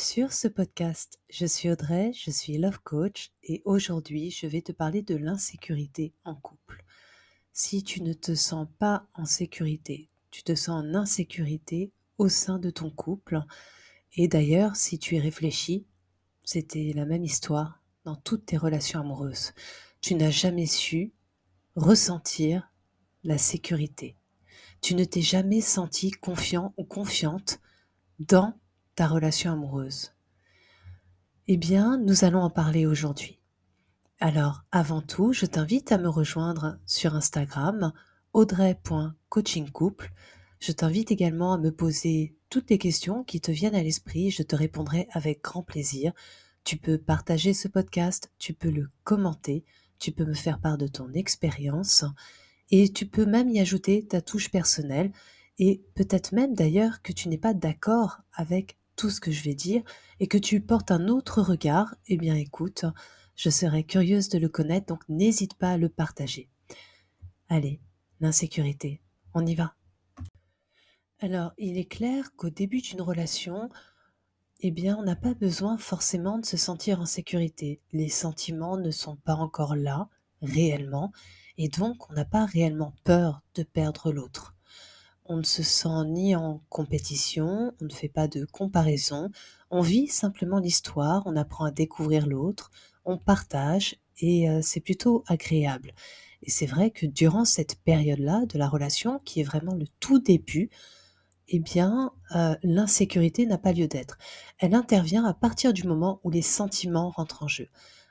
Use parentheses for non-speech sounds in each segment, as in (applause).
sur ce podcast. Je suis Audrey, je suis Love Coach et aujourd'hui je vais te parler de l'insécurité en couple. Si tu ne te sens pas en sécurité, tu te sens en insécurité au sein de ton couple, et d'ailleurs si tu y réfléchis, c'était la même histoire dans toutes tes relations amoureuses. Tu n'as jamais su ressentir la sécurité. Tu ne t'es jamais senti confiant ou confiante dans relation amoureuse Eh bien, nous allons en parler aujourd'hui. Alors, avant tout, je t'invite à me rejoindre sur Instagram, audrey.coachingcouple. Je t'invite également à me poser toutes les questions qui te viennent à l'esprit, je te répondrai avec grand plaisir. Tu peux partager ce podcast, tu peux le commenter, tu peux me faire part de ton expérience et tu peux même y ajouter ta touche personnelle et peut-être même d'ailleurs que tu n'es pas d'accord avec tout ce que je vais dire et que tu portes un autre regard, eh bien écoute, je serais curieuse de le connaître, donc n'hésite pas à le partager. Allez, l'insécurité, on y va. Alors, il est clair qu'au début d'une relation, eh bien, on n'a pas besoin forcément de se sentir en sécurité. Les sentiments ne sont pas encore là, réellement, et donc on n'a pas réellement peur de perdre l'autre on ne se sent ni en compétition, on ne fait pas de comparaison, on vit simplement l'histoire, on apprend à découvrir l'autre, on partage et euh, c'est plutôt agréable. Et c'est vrai que durant cette période-là de la relation, qui est vraiment le tout début, eh bien, euh, l'insécurité n'a pas lieu d'être. Elle intervient à partir du moment où les sentiments rentrent en jeu,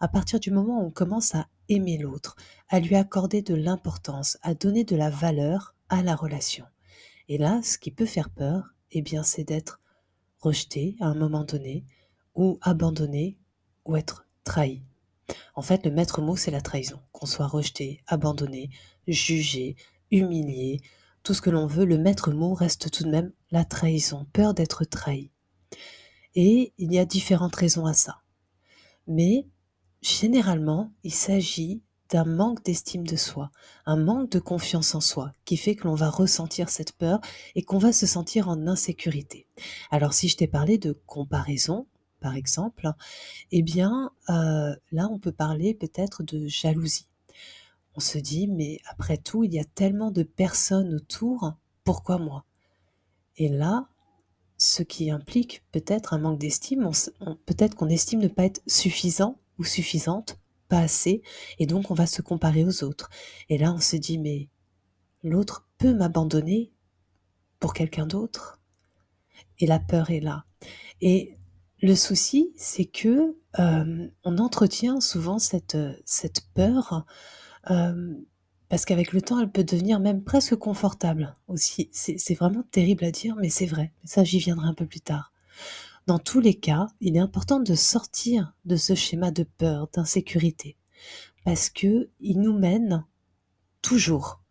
à partir du moment où on commence à aimer l'autre, à lui accorder de l'importance, à donner de la valeur à la relation. Et là, ce qui peut faire peur, eh bien, c'est d'être rejeté à un moment donné, ou abandonné, ou être trahi. En fait, le maître mot, c'est la trahison. Qu'on soit rejeté, abandonné, jugé, humilié, tout ce que l'on veut, le maître mot reste tout de même la trahison, peur d'être trahi. Et il y a différentes raisons à ça. Mais généralement, il s'agit d'un manque d'estime de soi, un manque de confiance en soi qui fait que l'on va ressentir cette peur et qu'on va se sentir en insécurité. Alors si je t'ai parlé de comparaison, par exemple, eh bien euh, là on peut parler peut-être de jalousie. On se dit mais après tout il y a tellement de personnes autour, pourquoi moi? Et là, ce qui implique peut-être un manque d'estime, peut-être qu'on estime ne pas être suffisant ou suffisante assez, et donc on va se comparer aux autres. Et là, on se dit, mais l'autre peut m'abandonner pour quelqu'un d'autre? Et la peur est là. Et le souci, c'est que euh, on entretient souvent cette, cette peur euh, parce qu'avec le temps, elle peut devenir même presque confortable aussi. C'est vraiment terrible à dire, mais c'est vrai. Ça, j'y viendrai un peu plus tard. Dans tous les cas, il est important de sortir de ce schéma de peur, d'insécurité, parce que il nous mène toujours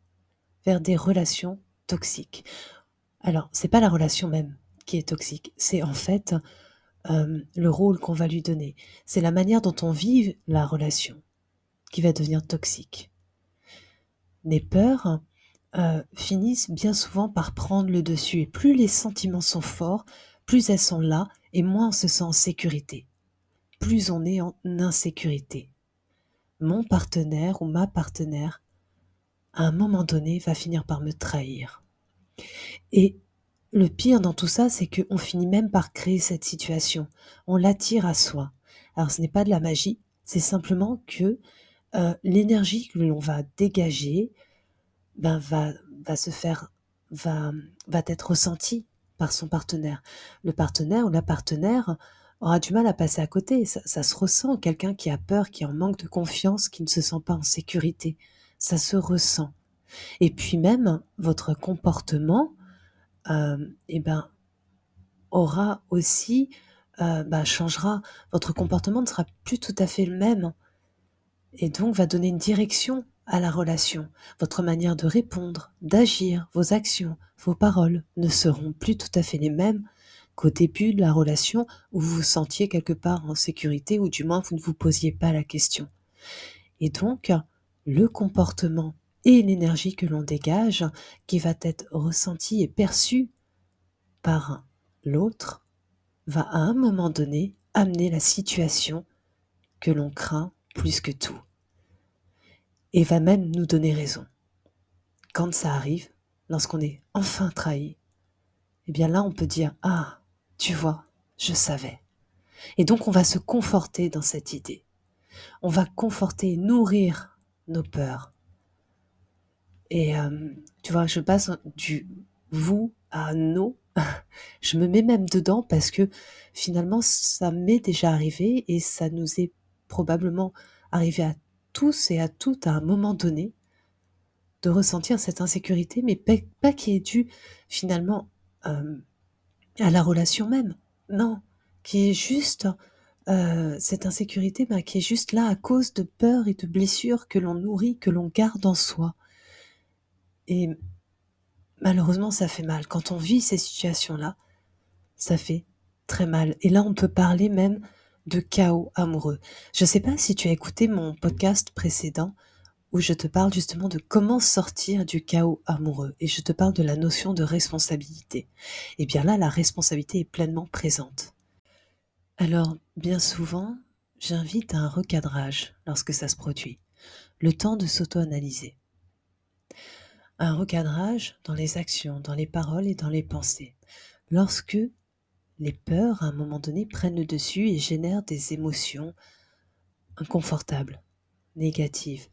vers des relations toxiques. Alors, c'est pas la relation même qui est toxique, c'est en fait euh, le rôle qu'on va lui donner. C'est la manière dont on vit la relation qui va devenir toxique. Les peurs euh, finissent bien souvent par prendre le dessus et plus les sentiments sont forts, plus elles sont là et moins on se sent en sécurité. Plus on est en insécurité. Mon partenaire ou ma partenaire, à un moment donné, va finir par me trahir. Et le pire dans tout ça, c'est qu'on finit même par créer cette situation. On l'attire à soi. Alors ce n'est pas de la magie, c'est simplement que euh, l'énergie que l'on va dégager ben, va, se faire, va, va être ressentie par son partenaire. Le partenaire ou la partenaire aura du mal à passer à côté. Ça, se ressent. Quelqu'un qui a peur, qui en manque de confiance, qui ne se sent pas en sécurité. Ça se ressent. Et puis même, votre comportement, euh, eh ben, aura aussi, euh, bah, changera. Votre comportement ne sera plus tout à fait le même. Et donc va donner une direction à la relation. Votre manière de répondre, d'agir, vos actions, vos paroles ne seront plus tout à fait les mêmes qu'au début de la relation où vous vous sentiez quelque part en sécurité ou du moins vous ne vous posiez pas la question. Et donc, le comportement et l'énergie que l'on dégage qui va être ressenti et perçu par l'autre va à un moment donné amener la situation que l'on craint plus que tout. Et va même nous donner raison. Quand ça arrive, lorsqu'on est enfin trahi, eh bien là on peut dire Ah, tu vois, je savais. Et donc on va se conforter dans cette idée. On va conforter, nourrir nos peurs. Et euh, tu vois, je passe du vous à nos. (laughs) je me mets même dedans parce que finalement ça m'est déjà arrivé et ça nous est probablement arrivé à tous et à toutes à un moment donné de ressentir cette insécurité, mais pas, qui est due finalement euh, à la relation même. Non, qui est juste euh, cette insécurité, bah, qui est juste là à cause de peurs et de blessures que l'on nourrit, que l'on garde en soi. Et malheureusement, ça fait mal. Quand on vit ces situations-là, ça fait très mal. Et là, on peut parler même de chaos amoureux. Je ne sais pas si tu as écouté mon podcast précédent où je te parle justement de comment sortir du chaos amoureux et je te parle de la notion de responsabilité. Et eh bien là, la responsabilité est pleinement présente. Alors, bien souvent, j'invite à un recadrage lorsque ça se produit, le temps de s'auto-analyser. Un recadrage dans les actions, dans les paroles et dans les pensées. Lorsque les peurs, à un moment donné, prennent le dessus et génèrent des émotions inconfortables, négatives,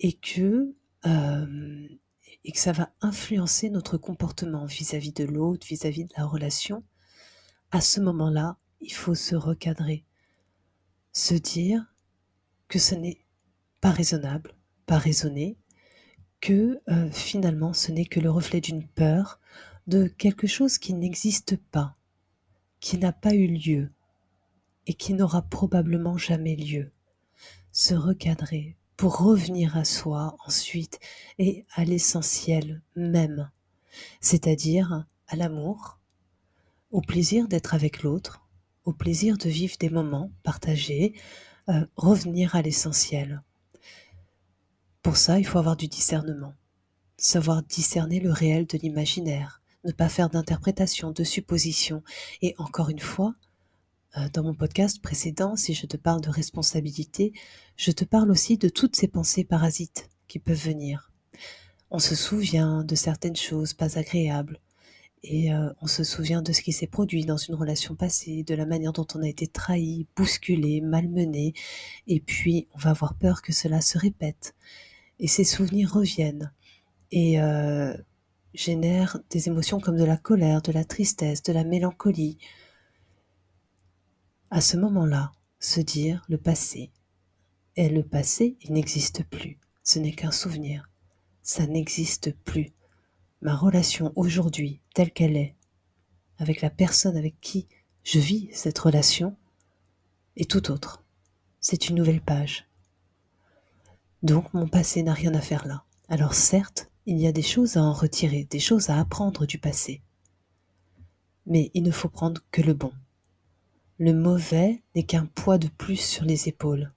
et que, euh, et que ça va influencer notre comportement vis-à-vis de l'autre, vis-à-vis de la relation, à ce moment-là, il faut se recadrer, se dire que ce n'est pas raisonnable, pas raisonné, que euh, finalement ce n'est que le reflet d'une peur, de quelque chose qui n'existe pas, qui n'a pas eu lieu et qui n'aura probablement jamais lieu. Se recadrer, pour revenir à soi ensuite et à l'essentiel même, c'est-à-dire à l'amour, au plaisir d'être avec l'autre, au plaisir de vivre des moments partagés, euh, revenir à l'essentiel. Pour ça, il faut avoir du discernement, savoir discerner le réel de l'imaginaire, ne pas faire d'interprétation, de supposition, et encore une fois, euh, dans mon podcast précédent, si je te parle de responsabilité, je te parle aussi de toutes ces pensées parasites qui peuvent venir. On se souvient de certaines choses pas agréables et euh, on se souvient de ce qui s'est produit dans une relation passée, de la manière dont on a été trahi, bousculé, malmené, et puis on va avoir peur que cela se répète. Et ces souvenirs reviennent et euh, génèrent des émotions comme de la colère, de la tristesse, de la mélancolie, à ce moment-là, se dire le passé. Et le passé, il n'existe plus. Ce n'est qu'un souvenir. Ça n'existe plus. Ma relation aujourd'hui, telle qu'elle est, avec la personne avec qui je vis cette relation, est tout autre. C'est une nouvelle page. Donc mon passé n'a rien à faire là. Alors certes, il y a des choses à en retirer, des choses à apprendre du passé. Mais il ne faut prendre que le bon. Le mauvais n'est qu'un poids de plus sur les épaules.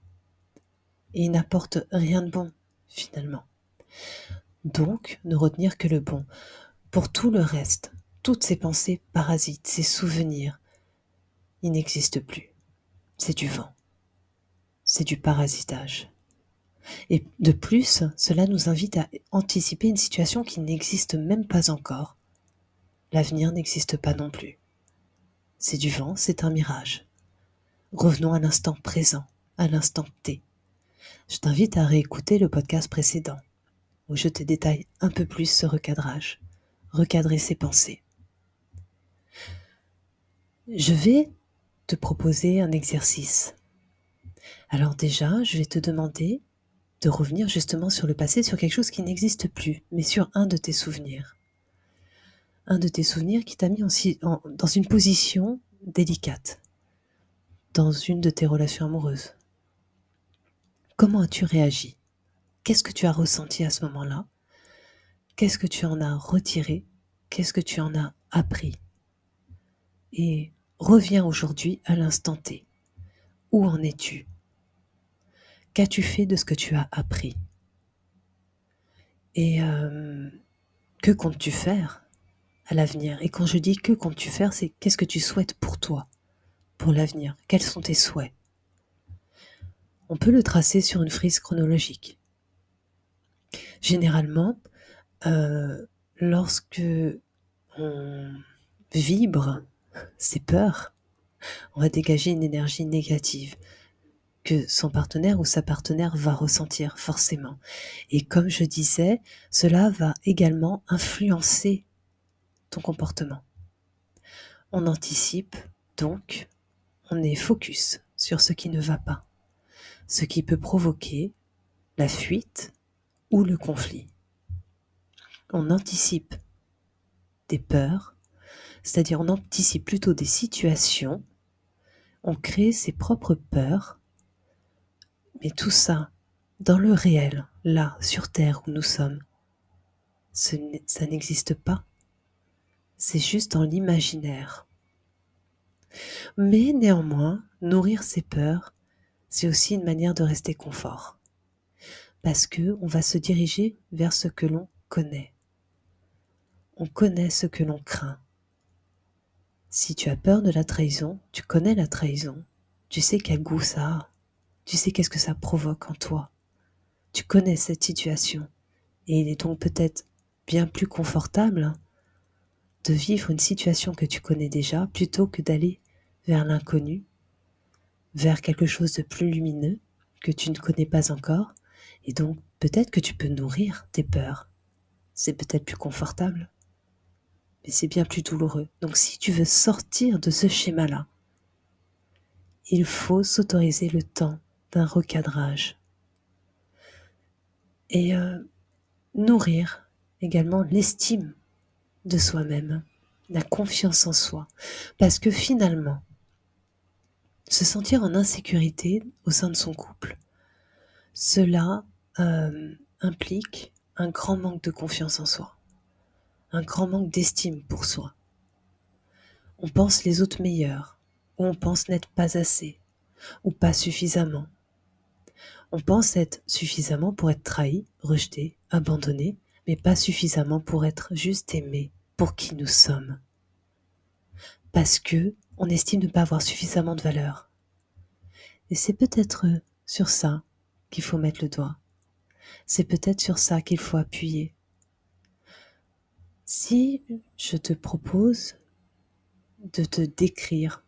Et il n'apporte rien de bon, finalement. Donc, ne retenir que le bon. Pour tout le reste, toutes ces pensées parasites, ces souvenirs, ils n'existent plus. C'est du vent. C'est du parasitage. Et de plus, cela nous invite à anticiper une situation qui n'existe même pas encore. L'avenir n'existe pas non plus. C'est du vent, c'est un mirage. Revenons à l'instant présent, à l'instant T. Je t'invite à réécouter le podcast précédent, où je te détaille un peu plus ce recadrage, recadrer ses pensées. Je vais te proposer un exercice. Alors déjà, je vais te demander de revenir justement sur le passé, sur quelque chose qui n'existe plus, mais sur un de tes souvenirs. Un de tes souvenirs qui t'a mis dans une position délicate, dans une de tes relations amoureuses. Comment as-tu réagi? Qu'est-ce que tu as ressenti à ce moment-là? Qu'est-ce que tu en as retiré? Qu'est-ce que tu en as appris? Et reviens aujourd'hui à l'instant T. Où en es-tu? Qu'as-tu fait de ce que tu as appris? Et euh, que comptes-tu faire à l'avenir? Et quand je dis que comptes-tu faire, c'est qu'est-ce que tu souhaites pour toi pour l'avenir? Quels sont tes souhaits? On peut le tracer sur une frise chronologique. Généralement, euh, lorsque on vibre ses peurs, on va dégager une énergie négative que son partenaire ou sa partenaire va ressentir forcément. Et comme je disais, cela va également influencer ton comportement. On anticipe, donc, on est focus sur ce qui ne va pas, ce qui peut provoquer la fuite ou le conflit. On anticipe des peurs, c'est-à-dire on anticipe plutôt des situations, on crée ses propres peurs mais tout ça, dans le réel, là, sur Terre où nous sommes, ça n'existe pas. C'est juste dans l'imaginaire. Mais néanmoins, nourrir ses peurs, c'est aussi une manière de rester confort. Parce que on va se diriger vers ce que l'on connaît. On connaît ce que l'on craint. Si tu as peur de la trahison, tu connais la trahison. Tu sais quel goût ça a. Tu sais qu'est-ce que ça provoque en toi. Tu connais cette situation. Et il est donc peut-être bien plus confortable de vivre une situation que tu connais déjà plutôt que d'aller vers l'inconnu, vers quelque chose de plus lumineux que tu ne connais pas encore. Et donc peut-être que tu peux nourrir tes peurs. C'est peut-être plus confortable, mais c'est bien plus douloureux. Donc si tu veux sortir de ce schéma-là, il faut s'autoriser le temps d'un recadrage. Et euh, nourrir également l'estime de soi-même, la confiance en soi. Parce que finalement, se sentir en insécurité au sein de son couple, cela euh, implique un grand manque de confiance en soi, un grand manque d'estime pour soi. On pense les autres meilleurs, ou on pense n'être pas assez, ou pas suffisamment, on pense être suffisamment pour être trahi, rejeté, abandonné, mais pas suffisamment pour être juste aimé pour qui nous sommes. Parce que on estime ne pas avoir suffisamment de valeur. Et c'est peut-être sur ça qu'il faut mettre le doigt. C'est peut-être sur ça qu'il faut appuyer. Si je te propose de te décrire,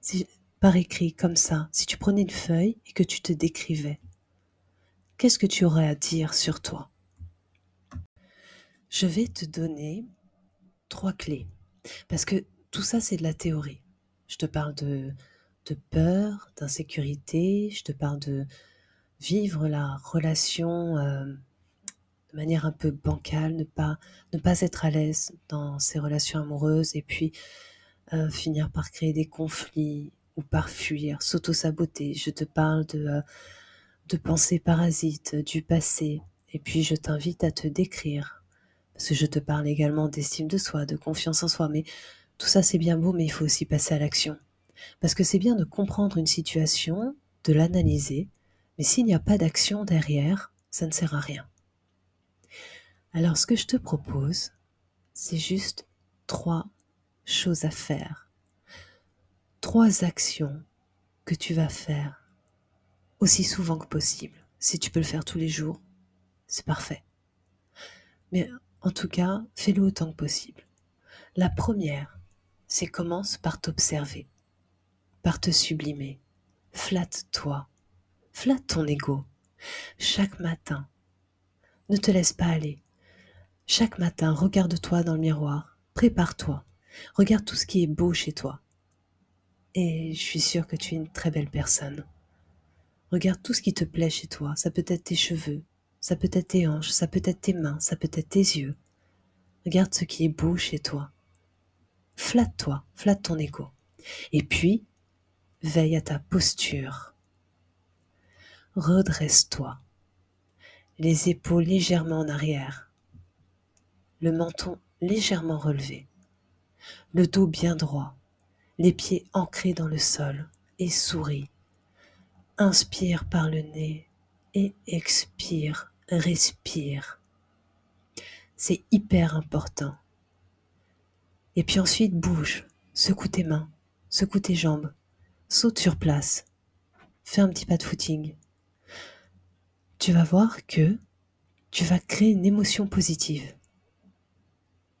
si par écrit comme ça, si tu prenais une feuille et que tu te décrivais, qu'est-ce que tu aurais à dire sur toi? Je vais te donner trois clés, parce que tout ça c'est de la théorie. Je te parle de, peur, d'insécurité, je te parle de vivre la relation euh, de manière un peu bancale, ne pas, ne pas être à l'aise dans ses relations amoureuses et puis euh, finir par créer des conflits, ou par fuir, s'auto-saboter. Je te parle de, euh, de pensées parasites, du passé. Et puis je t'invite à te décrire. Parce que je te parle également d'estime de soi, de confiance en soi. Mais tout ça c'est bien beau, mais il faut aussi passer à l'action. Parce que c'est bien de comprendre une situation, de l'analyser. Mais s'il n'y a pas d'action derrière, ça ne sert à rien. Alors ce que je te propose, c'est juste trois choses à faire trois actions que tu vas faire aussi souvent que possible. Si tu peux le faire tous les jours, c'est parfait. Mais en tout cas, fais-le autant que possible. La première, c'est commence par t'observer, par te sublimer. Flatte-toi, flatte ton ego. Chaque matin, ne te laisse pas aller. Chaque matin, regarde-toi dans le miroir, prépare-toi, regarde tout ce qui est beau chez toi. Et je suis sûre que tu es une très belle personne. Regarde tout ce qui te plaît chez toi. Ça peut être tes cheveux, ça peut être tes hanches, ça peut être tes mains, ça peut être tes yeux. Regarde ce qui est beau chez toi. Flatte-toi, flatte ton égo. Et puis, veille à ta posture. Redresse-toi. Les épaules légèrement en arrière. Le menton légèrement relevé. Le dos bien droit les pieds ancrés dans le sol, et souris. Inspire par le nez et expire, respire. C'est hyper important. Et puis ensuite bouge, secoue tes mains, secoue tes jambes, saute sur place, fais un petit pas de footing. Tu vas voir que tu vas créer une émotion positive.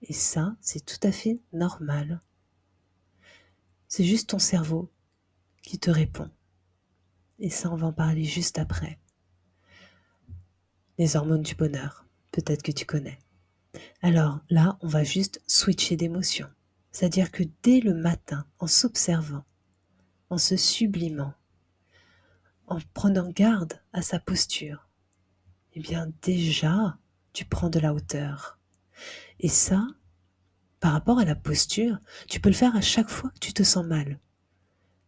Et ça, c'est tout à fait normal. C'est juste ton cerveau qui te répond. Et ça, on va en parler juste après. Les hormones du bonheur, peut-être que tu connais. Alors là, on va juste switcher d'émotion. C'est-à-dire que dès le matin, en s'observant, en se sublimant, en prenant garde à sa posture, eh bien déjà, tu prends de la hauteur. Et ça, par rapport à la posture, tu peux le faire à chaque fois que tu te sens mal,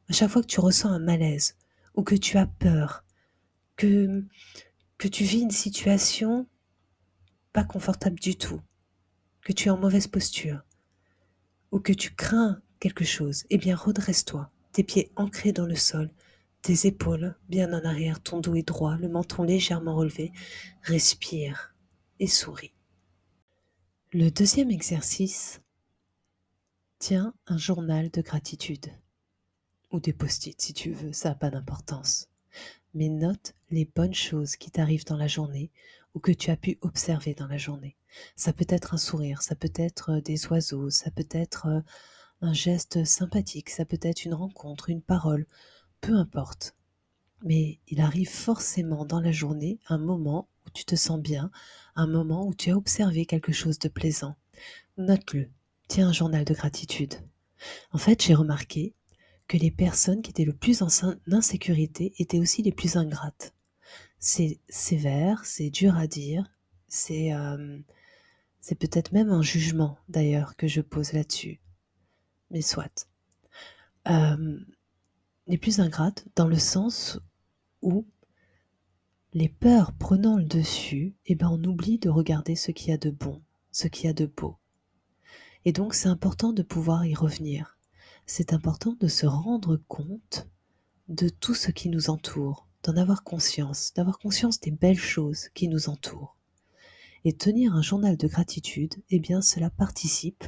à chaque fois que tu ressens un malaise ou que tu as peur, que, que tu vis une situation pas confortable du tout, que tu es en mauvaise posture ou que tu crains quelque chose, eh bien redresse-toi, tes pieds ancrés dans le sol, tes épaules bien en arrière, ton dos est droit, le menton légèrement relevé, respire et souris. Le deuxième exercice, tiens un journal de gratitude ou des post-it si tu veux, ça n'a pas d'importance. Mais note les bonnes choses qui t'arrivent dans la journée ou que tu as pu observer dans la journée. Ça peut être un sourire, ça peut être euh, des oiseaux, ça peut être euh, un geste sympathique, ça peut être une rencontre, une parole, peu importe. Mais il arrive forcément dans la journée un moment où tu te sens bien, un moment où tu as observé quelque chose de plaisant. Note-le. Tiens un journal de gratitude. En fait, j'ai remarqué que les personnes qui étaient le plus en insécurité étaient aussi les plus ingrates. C'est sévère, c'est dur à dire, c'est euh, peut-être même un jugement d'ailleurs que je pose là-dessus. Mais soit. Euh, les plus ingrates dans le sens où les peurs prenant le dessus, eh ben on oublie de regarder ce qu'il y a de bon, ce qu'il y a de beau. Et donc c'est important de pouvoir y revenir. C'est important de se rendre compte de tout ce qui nous entoure, d'en avoir conscience, d'avoir conscience des belles choses qui nous entourent. Et tenir un journal de gratitude, eh bien cela participe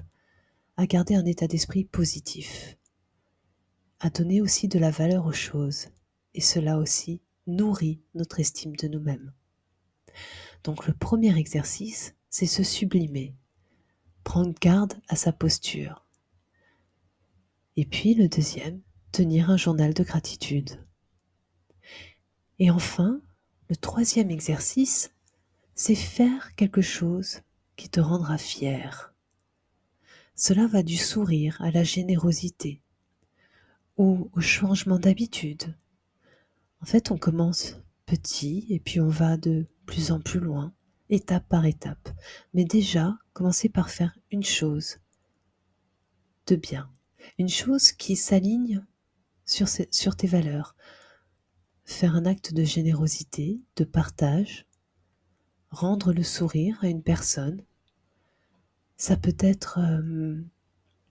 à garder un état d'esprit positif, à donner aussi de la valeur aux choses, et cela aussi nourrit notre estime de nous-mêmes. Donc le premier exercice, c'est se sublimer, prendre garde à sa posture. Et puis le deuxième, tenir un journal de gratitude. Et enfin, le troisième exercice, c'est faire quelque chose qui te rendra fier. Cela va du sourire à la générosité ou au changement d'habitude. En fait, on commence petit et puis on va de plus en plus loin, étape par étape. Mais déjà, commencer par faire une chose de bien, une chose qui s'aligne sur, sur tes valeurs. Faire un acte de générosité, de partage, rendre le sourire à une personne. Ça peut être, euh,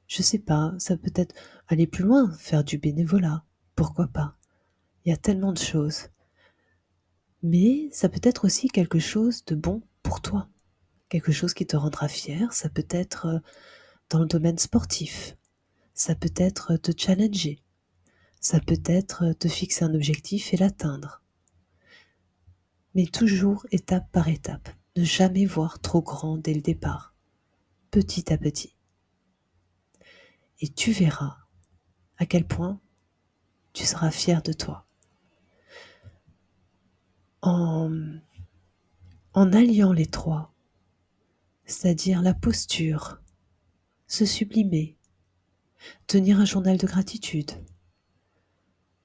je sais pas, ça peut être aller plus loin, faire du bénévolat, pourquoi pas. Il y a tellement de choses. Mais ça peut être aussi quelque chose de bon pour toi, quelque chose qui te rendra fier. Ça peut être euh, dans le domaine sportif, ça peut être te challenger, ça peut être te fixer un objectif et l'atteindre mais toujours étape par étape, ne jamais voir trop grand dès le départ, petit à petit. Et tu verras à quel point tu seras fier de toi. En, alliant les trois, c'est-à-dire la posture, se sublimer, tenir un journal de gratitude,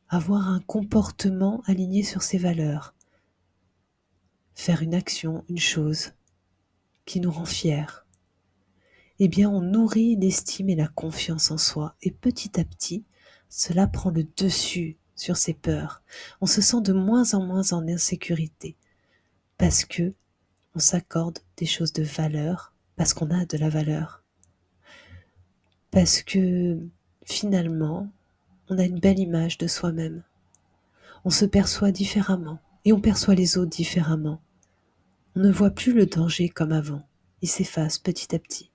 avoir un comportement aligné sur ses valeurs, faire une action, une chose qui nous rend fiers, eh bien on nourrit l'estime et la confiance en soi et petit à petit, cela prend le dessus sur ses peurs. On se sent de moins en moins en insécurité parce que on s'accorde des choses de valeur, parce qu'on a de la valeur. Parce que finalement, on a une belle image de soi-même. On se perçoit différemment et on perçoit les autres différemment. On ne voit plus le danger comme avant, il s'efface petit à petit.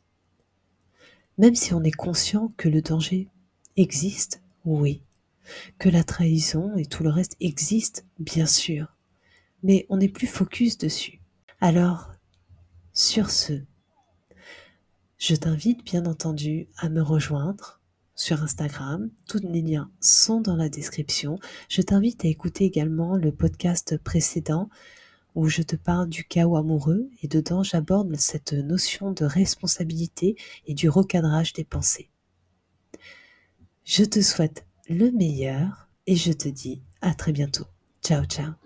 Même si on est conscient que le danger existe Oui. Que la trahison et tout le reste existent, bien sûr. Mais on n'est plus focus dessus. Alors, sur ce, je t'invite bien entendu à me rejoindre sur Instagram. Tous les liens sont dans la description. Je t'invite à écouter également le podcast précédent où je te parle du chaos amoureux et dedans j'aborde cette notion de responsabilité et du recadrage des pensées. Je te souhaite le meilleur et je te dis à très bientôt. Ciao ciao